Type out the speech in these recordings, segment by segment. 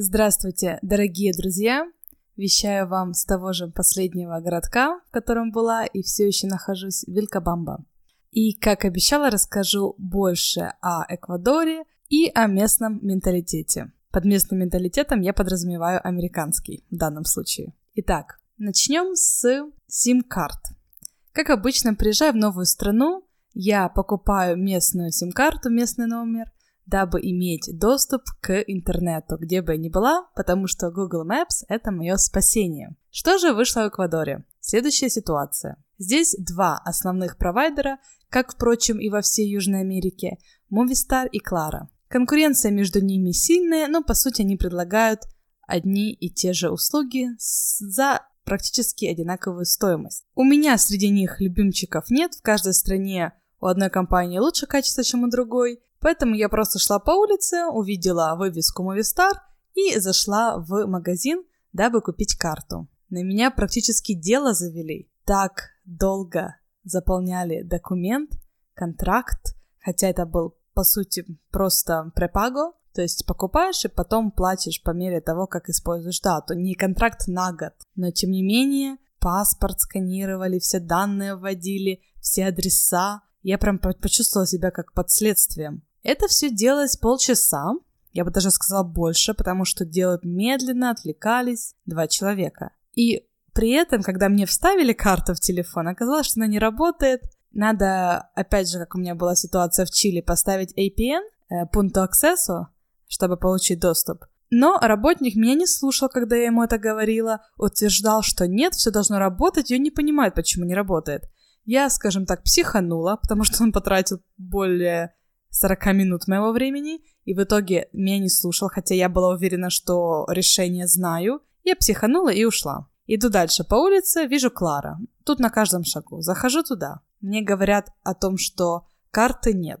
Здравствуйте, дорогие друзья! Вещаю вам с того же последнего городка, в котором была и все еще нахожусь, Вилькабамба. И, как обещала, расскажу больше о Эквадоре и о местном менталитете. Под местным менталитетом я подразумеваю американский в данном случае. Итак, начнем с сим-карт. Как обычно, приезжая в новую страну, я покупаю местную сим-карту, местный номер, дабы иметь доступ к интернету, где бы я ни была, потому что Google Maps — это мое спасение. Что же вышло в Эквадоре? Следующая ситуация. Здесь два основных провайдера, как, впрочем, и во всей Южной Америке — Movistar и Clara. Конкуренция между ними сильная, но по сути они предлагают одни и те же услуги за практически одинаковую стоимость. У меня среди них любимчиков нет, в каждой стране у одной компании лучше качество, чем у другой, поэтому я просто шла по улице, увидела вывеску Movistar и зашла в магазин, дабы купить карту. На меня практически дело завели. Так долго заполняли документ, контракт, хотя это был по сути просто препаго, то есть покупаешь и потом платишь по мере того, как используешь. Да, то не контракт на год, но тем не менее паспорт сканировали, все данные вводили, все адреса. Я прям почувствовала себя как под следствием. Это все делалось полчаса, я бы даже сказала больше, потому что делают медленно, отвлекались два человека. И при этом, когда мне вставили карту в телефон, оказалось, что она не работает. Надо, опять же, как у меня была ситуация в Чили, поставить APN, э, пункту акцессу, чтобы получить доступ. Но работник меня не слушал, когда я ему это говорила, утверждал, что нет, все должно работать, и он не понимает, почему не работает. Я, скажем так, психанула, потому что он потратил более 40 минут моего времени, и в итоге меня не слушал, хотя я была уверена, что решение знаю. Я психанула и ушла. Иду дальше по улице, вижу Клара. Тут на каждом шагу. Захожу туда. Мне говорят о том, что карты нет.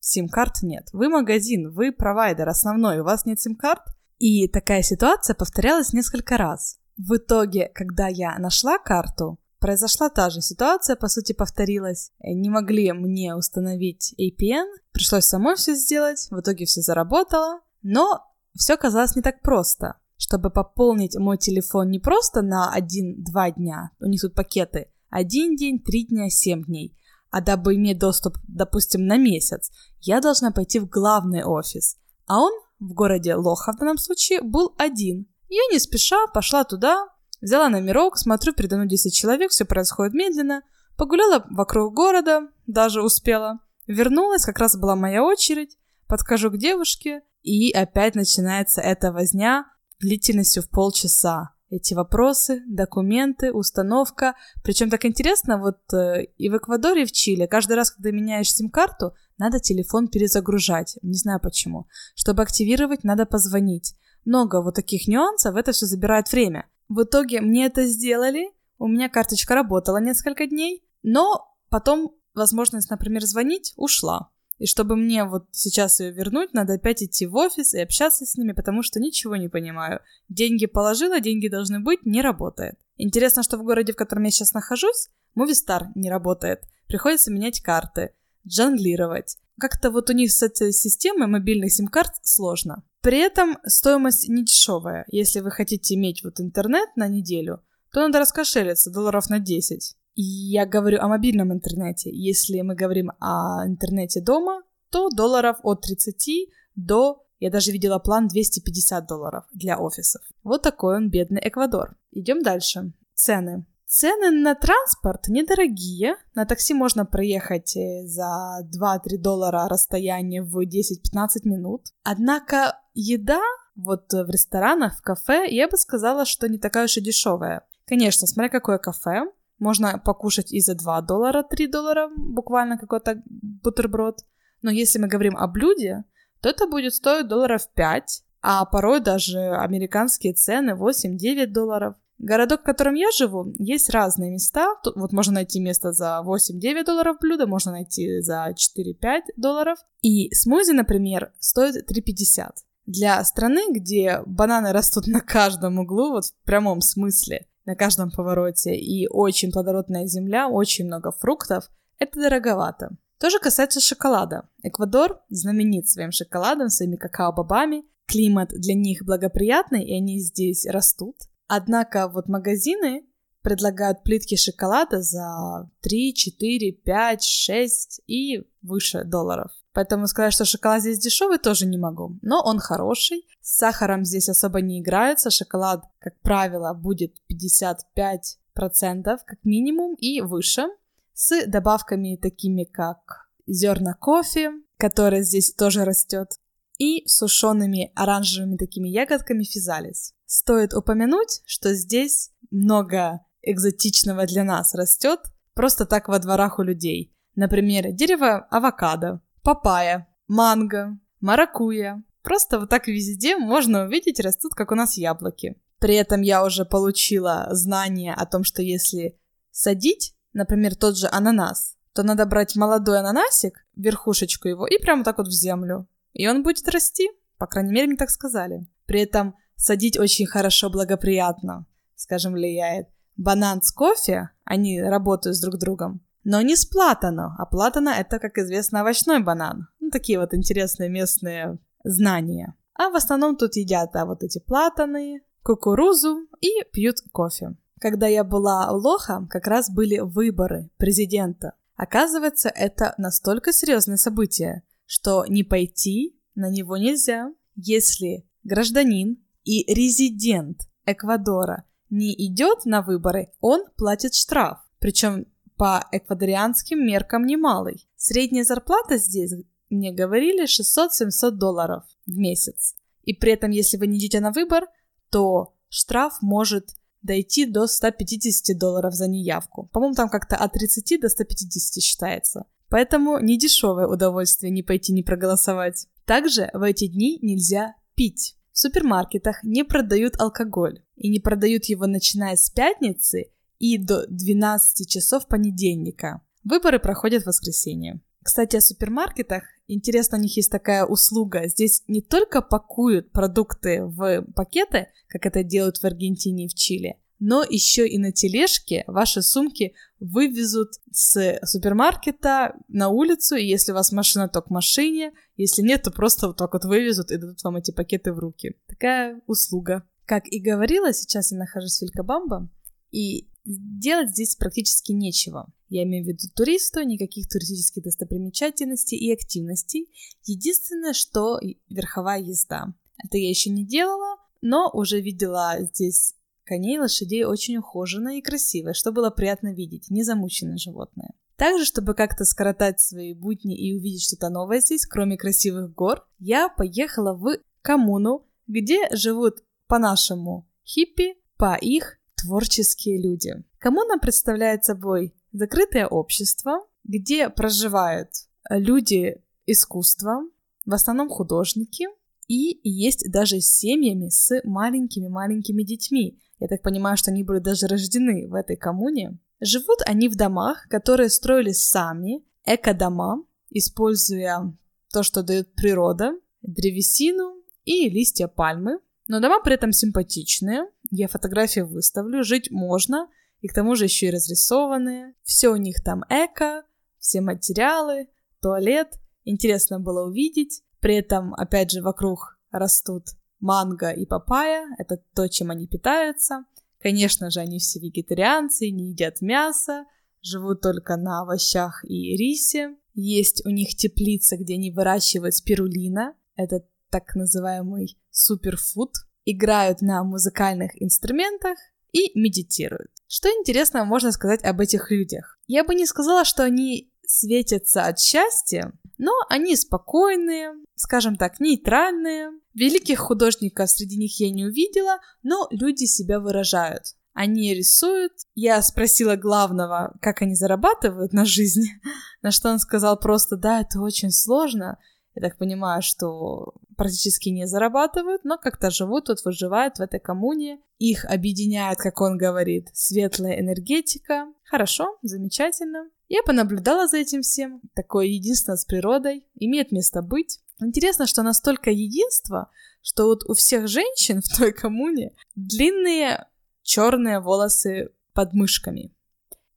Сим-карт нет. Вы магазин, вы провайдер основной, у вас нет сим-карт. И такая ситуация повторялась несколько раз. В итоге, когда я нашла карту, произошла та же ситуация, по сути, повторилась. Не могли мне установить APN, пришлось самой все сделать, в итоге все заработало, но все казалось не так просто. Чтобы пополнить мой телефон не просто на 1-2 дня, у них тут пакеты, один день, три дня, семь дней, а дабы иметь доступ, допустим, на месяц, я должна пойти в главный офис. А он в городе Лоха в данном случае был один. Я не спеша пошла туда, взяла номерок, смотрю, передо мной 10 человек, все происходит медленно, погуляла вокруг города, даже успела. Вернулась, как раз была моя очередь, подхожу к девушке, и опять начинается эта возня длительностью в полчаса эти вопросы, документы, установка. Причем так интересно, вот э, и в Эквадоре, и в Чили, каждый раз, когда меняешь сим-карту, надо телефон перезагружать. Не знаю почему. Чтобы активировать, надо позвонить. Много вот таких нюансов, это все забирает время. В итоге мне это сделали, у меня карточка работала несколько дней, но потом возможность, например, звонить ушла. И чтобы мне вот сейчас ее вернуть, надо опять идти в офис и общаться с ними, потому что ничего не понимаю. Деньги положила, деньги должны быть, не работает. Интересно, что в городе, в котором я сейчас нахожусь, Movistar не работает. Приходится менять карты, джанглировать. Как-то вот у них с этой системой мобильных сим-карт сложно. При этом стоимость не дешевая. Если вы хотите иметь вот интернет на неделю, то надо раскошелиться долларов на 10. Я говорю о мобильном интернете. Если мы говорим о интернете дома, то долларов от 30 до, я даже видела план 250 долларов для офисов. Вот такой он бедный Эквадор. Идем дальше. Цены. Цены на транспорт недорогие. На такси можно проехать э, за 2-3 доллара расстояние в 10-15 минут. Однако еда вот в ресторанах, в кафе, я бы сказала, что не такая уж и дешевая. Конечно, смотря какое кафе, можно покушать и за 2 доллара, 3 доллара, буквально какой-то бутерброд. Но если мы говорим о блюде, то это будет стоить долларов 5, а порой даже американские цены 8-9 долларов. Городок, в котором я живу, есть разные места. Тут вот можно найти место за 8-9 долларов блюдо, можно найти за 4-5 долларов. И смузи, например, стоит 3,50. Для страны, где бананы растут на каждом углу, вот в прямом смысле, на каждом повороте, и очень плодородная земля, очень много фруктов, это дороговато. То же касается шоколада. Эквадор знаменит своим шоколадом, своими какао-бобами. климат для них благоприятный, и они здесь растут. Однако вот магазины предлагают плитки шоколада за 3, 4, 5, 6 и выше долларов. Поэтому сказать, что шоколад здесь дешевый, тоже не могу. Но он хороший. С сахаром здесь особо не играются. Шоколад, как правило, будет 55% как минимум и выше. С добавками такими, как зерна кофе, которое здесь тоже растет, и сушеными оранжевыми такими ягодками физалис. Стоит упомянуть, что здесь много экзотичного для нас растет просто так во дворах у людей. Например, дерево авокадо, папайя, манго, маракуя. Просто вот так везде можно увидеть растут, как у нас яблоки. При этом я уже получила знание о том, что если садить, например, тот же ананас, то надо брать молодой ананасик, верхушечку его, и прямо так вот в землю. И он будет расти. По крайней мере, мне так сказали. При этом садить очень хорошо, благоприятно, скажем, влияет. Банан с кофе, они работают с друг другом, но не с платано, а платано это, как известно, овощной банан. Ну, такие вот интересные местные знания. А в основном тут едят а, вот эти платаны, кукурузу и пьют кофе. Когда я была Лоха, как раз были выборы президента. Оказывается, это настолько серьезное событие, что не пойти на него нельзя, если гражданин и резидент Эквадора не идет на выборы, он платит штраф. Причем по эквадорианским меркам немалый. Средняя зарплата здесь, мне говорили, 600-700 долларов в месяц. И при этом, если вы не идете на выбор, то штраф может дойти до 150 долларов за неявку. По-моему, там как-то от 30 до 150 считается. Поэтому не дешевое удовольствие не пойти не проголосовать. Также в эти дни нельзя пить. В супермаркетах не продают алкоголь. И не продают его начиная с пятницы и до 12 часов понедельника. Выборы проходят в воскресенье. Кстати, о супермаркетах. Интересно, у них есть такая услуга. Здесь не только пакуют продукты в пакеты, как это делают в Аргентине и в Чили, но еще и на тележке ваши сумки вывезут с супермаркета на улицу, и если у вас машина, то к машине, если нет, то просто вот так вот вывезут и дадут вам эти пакеты в руки. Такая услуга. Как и говорила, сейчас я нахожусь в Вилькабамбо, и делать здесь практически нечего. Я имею в виду туристу, никаких туристических достопримечательностей и активностей. Единственное, что верховая езда. Это я еще не делала, но уже видела здесь коней, лошадей очень ухоженные и красивые, что было приятно видеть, не замученное животное. Также, чтобы как-то скоротать свои будни и увидеть что-то новое здесь, кроме красивых гор, я поехала в коммуну, где живут по-нашему хиппи, по их творческие люди. Коммуна представляет собой закрытое общество, где проживают люди искусства, в основном художники, и есть даже семьями с маленькими-маленькими детьми. Я так понимаю, что они были даже рождены в этой коммуне. Живут они в домах, которые строили сами, эко-дома, используя то, что дает природа, древесину и листья пальмы. Но дома при этом симпатичные. Я фотографии выставлю, жить можно, и к тому же еще и разрисованные. Все у них там эко, все материалы, туалет. Интересно было увидеть. При этом, опять же, вокруг растут манго и папайя. Это то, чем они питаются. Конечно же, они все вегетарианцы, не едят мясо, живут только на овощах и рисе. Есть у них теплица, где они выращивают спирулина. Это так называемый суперфуд. Играют на музыкальных инструментах и медитируют. Что интересного можно сказать об этих людях? Я бы не сказала, что они светятся от счастья, но они спокойные, скажем так, нейтральные. Великих художников среди них я не увидела, но люди себя выражают. Они рисуют. Я спросила главного, как они зарабатывают на жизнь, на что он сказал просто, да, это очень сложно. Я так понимаю, что практически не зарабатывают, но как-то живут, тут выживают в этой коммуне. Их объединяет, как он говорит, светлая энергетика. Хорошо, замечательно. Я понаблюдала за этим всем. Такое единство с природой имеет место быть. Интересно, что настолько единство, что вот у всех женщин в той коммуне длинные черные волосы под мышками.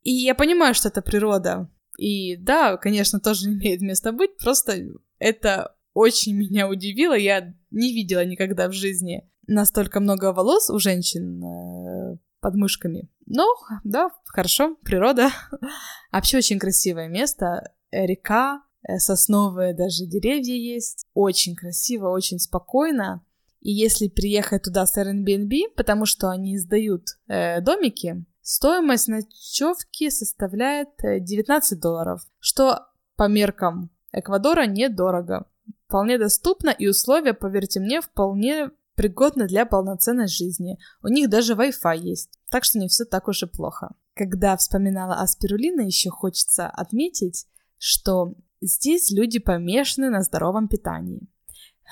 И я понимаю, что это природа. И да, конечно, тоже имеет место быть, просто это очень меня удивило. Я не видела никогда в жизни настолько много волос у женщин э, под мышками. Но, да, хорошо, природа. Вообще очень красивое место. Река, э, сосновые даже деревья есть. Очень красиво, очень спокойно. И если приехать туда с Airbnb, потому что они сдают э, домики, стоимость ночевки составляет 19 э, долларов, что по меркам Эквадора недорого. Вполне доступно, и условия, поверьте мне, вполне пригодны для полноценной жизни. У них даже Wi-Fi есть, так что не все так уж и плохо. Когда вспоминала о спирулине, еще хочется отметить, что здесь люди помешаны на здоровом питании.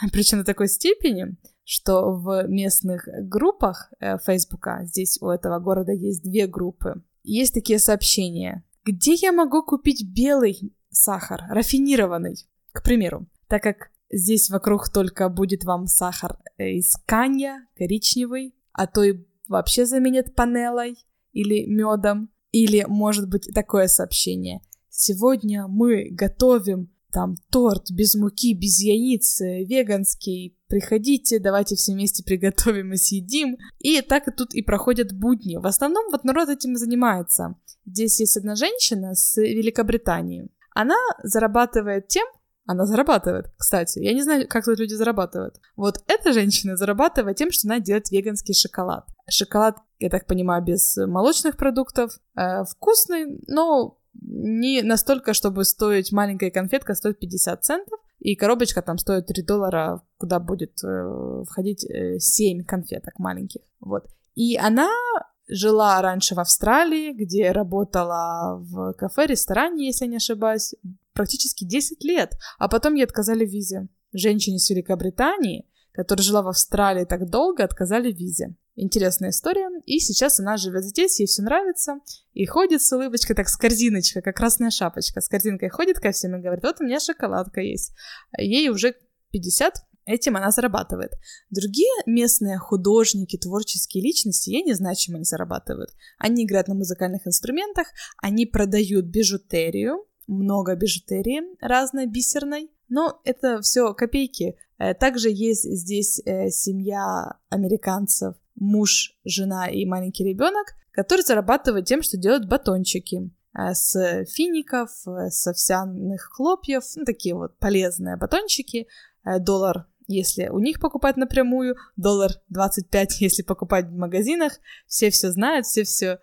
Причем до такой степени, что в местных группах э, Фейсбука, здесь у этого города есть две группы, есть такие сообщения. Где я могу купить белый сахар, рафинированный? К примеру, так как здесь вокруг только будет вам сахар э, из канья, коричневый, а то и вообще заменят панелой или медом. Или может быть такое сообщение. Сегодня мы готовим там торт без муки, без яиц, э, веганский, приходите, давайте все вместе приготовим и съедим. И так и тут и проходят будни. В основном вот народ этим и занимается. Здесь есть одна женщина с Великобритании. Она зарабатывает тем, она зарабатывает, кстати. Я не знаю, как тут люди зарабатывают. Вот эта женщина зарабатывает тем, что она делает веганский шоколад. Шоколад, я так понимаю, без молочных продуктов. Э, вкусный, но не настолько, чтобы стоить маленькая конфетка стоит 50 центов, и коробочка там стоит 3 доллара, куда будет э, входить э, 7 конфеток маленьких. Вот. И она жила раньше в Австралии, где работала в кафе-ресторане, если не ошибаюсь, практически 10 лет, а потом ей отказали в визе. Женщине с Великобритании, которая жила в Австралии так долго, отказали в визе. Интересная история. И сейчас она живет здесь, ей все нравится. И ходит с улыбочкой, так с корзиночкой, как красная шапочка. С корзинкой ходит ко всем и говорит, вот у меня шоколадка есть. Ей уже 50, этим она зарабатывает. Другие местные художники, творческие личности, я не знаю, чем они зарабатывают. Они играют на музыкальных инструментах, они продают бижутерию, много бижутерии разной, бисерной, но это все копейки. Э, также есть здесь э, семья американцев, муж, жена и маленький ребенок, который зарабатывает тем, что делают батончики э, с фиников, с овсяных хлопьев, ну, такие вот полезные батончики, доллар если у них покупать напрямую, доллар 25, если покупать в магазинах, все все знают, все все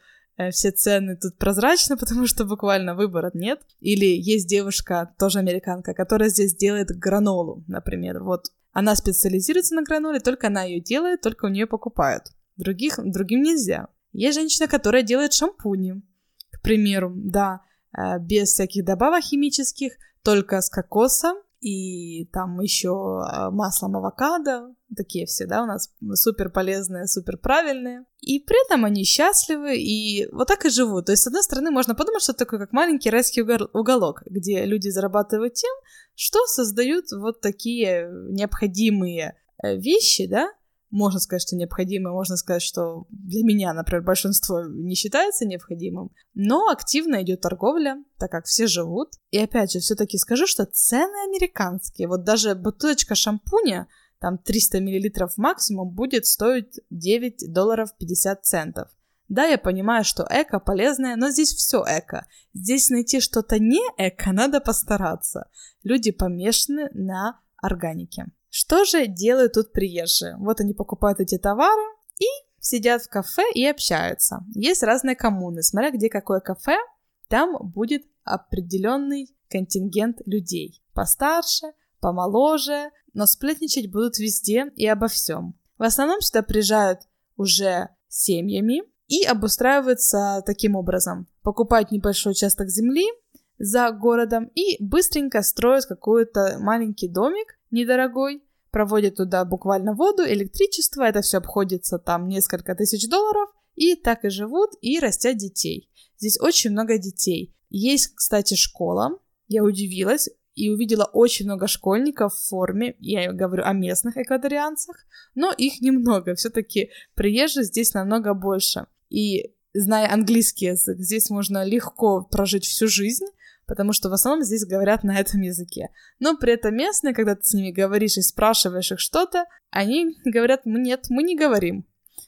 все цены тут прозрачны, потому что буквально выбора нет. Или есть девушка, тоже американка, которая здесь делает гранолу, например. Вот она специализируется на граноле, только она ее делает, только у нее покупают. Других, другим нельзя. Есть женщина, которая делает шампуни, к примеру, да, э, без всяких добавок химических, только с кокоса и там еще а, маслом авокадо, такие все, да, у нас супер полезные, супер правильные. И при этом они счастливы, и вот так и живут. То есть, с одной стороны, можно подумать, что это такой как маленький райский уголок, где люди зарабатывают тем, что создают вот такие необходимые э, вещи, да, можно сказать, что необходимое, можно сказать, что для меня, например, большинство не считается необходимым, но активно идет торговля, так как все живут. И опять же, все-таки скажу, что цены американские. Вот даже бутылочка шампуня, там 300 мл максимум, будет стоить 9 долларов 50 центов. Да, я понимаю, что эко полезное, но здесь все эко. Здесь найти что-то не эко надо постараться. Люди помешаны на органике. Что же делают тут приезжие? Вот они покупают эти товары и сидят в кафе и общаются. Есть разные коммуны. Смотря где какое кафе, там будет определенный контингент людей. Постарше, помоложе, но сплетничать будут везде и обо всем. В основном сюда приезжают уже семьями и обустраиваются таким образом. Покупают небольшой участок земли за городом и быстренько строят какой-то маленький домик недорогой, проводят туда буквально воду, электричество, это все обходится там несколько тысяч долларов, и так и живут, и растят детей. Здесь очень много детей. Есть, кстати, школа, я удивилась, и увидела очень много школьников в форме, я говорю о местных эквадорианцах, но их немного, все-таки приезжих здесь намного больше. И зная английский язык, здесь можно легко прожить всю жизнь, потому что в основном здесь говорят на этом языке. Но при этом местные, когда ты с ними говоришь и спрашиваешь их что-то, они говорят, нет, мы не говорим.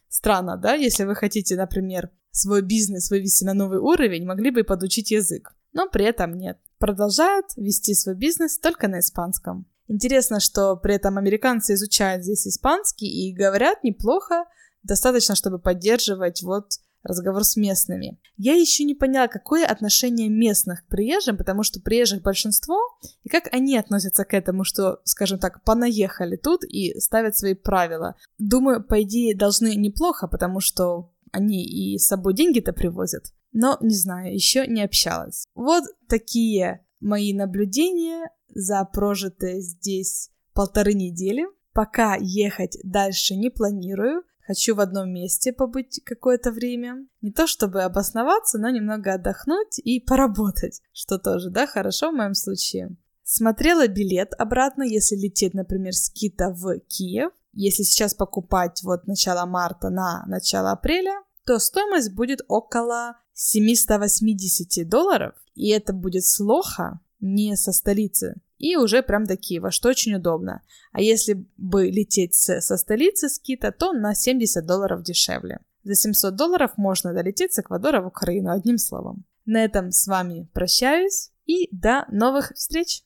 Странно, да? Если вы хотите, например, свой бизнес вывести на новый уровень, могли бы и подучить язык. Но при этом нет. Продолжают вести свой бизнес только на испанском. Интересно, что при этом американцы изучают здесь испанский и говорят неплохо, достаточно, чтобы поддерживать вот разговор с местными. Я еще не поняла, какое отношение местных к приезжим, потому что приезжих большинство, и как они относятся к этому, что, скажем так, понаехали тут и ставят свои правила. Думаю, по идее, должны неплохо, потому что они и с собой деньги-то привозят. Но, не знаю, еще не общалась. Вот такие мои наблюдения за прожитые здесь полторы недели. Пока ехать дальше не планирую. Хочу в одном месте побыть какое-то время. Не то чтобы обосноваться, но немного отдохнуть и поработать, что тоже, да, хорошо в моем случае. Смотрела билет обратно, если лететь, например, с Кита в Киев. Если сейчас покупать вот начало марта на начало апреля, то стоимость будет около 780 долларов. И это будет с Лоха, не со столицы, и уже прям до Киева, что очень удобно. А если бы лететь со столицы с Кита, то на 70 долларов дешевле. За 700 долларов можно долететь с Эквадора в Украину, одним словом. На этом с вами прощаюсь и до новых встреч!